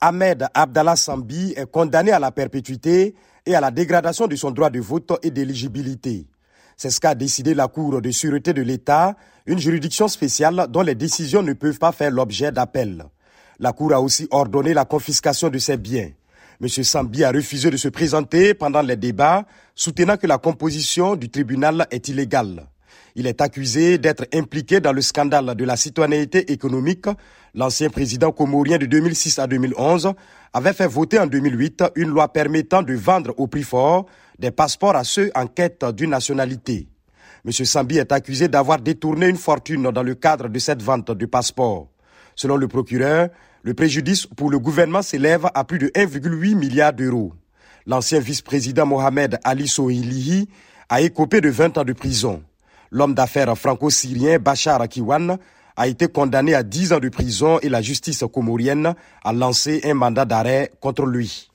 Ahmed Abdallah Sambi est condamné à la perpétuité et à la dégradation de son droit de vote et d'éligibilité. C'est ce qu'a décidé la Cour de sûreté de l'État, une juridiction spéciale dont les décisions ne peuvent pas faire l'objet d'appel. La Cour a aussi ordonné la confiscation de ses biens. M. Sambi a refusé de se présenter pendant les débats, soutenant que la composition du tribunal est illégale. Il est accusé d'être impliqué dans le scandale de la citoyenneté économique. L'ancien président comorien de 2006 à 2011 avait fait voter en 2008 une loi permettant de vendre au prix fort des passeports à ceux en quête d'une nationalité. M. Sambi est accusé d'avoir détourné une fortune dans le cadre de cette vente de passeports. Selon le procureur, le préjudice pour le gouvernement s'élève à plus de 1,8 milliard d'euros. L'ancien vice-président Mohamed Ali Sohilihi a écopé de 20 ans de prison. L'homme d'affaires franco-syrien Bachar Akiwan a été condamné à 10 ans de prison et la justice comorienne a lancé un mandat d'arrêt contre lui.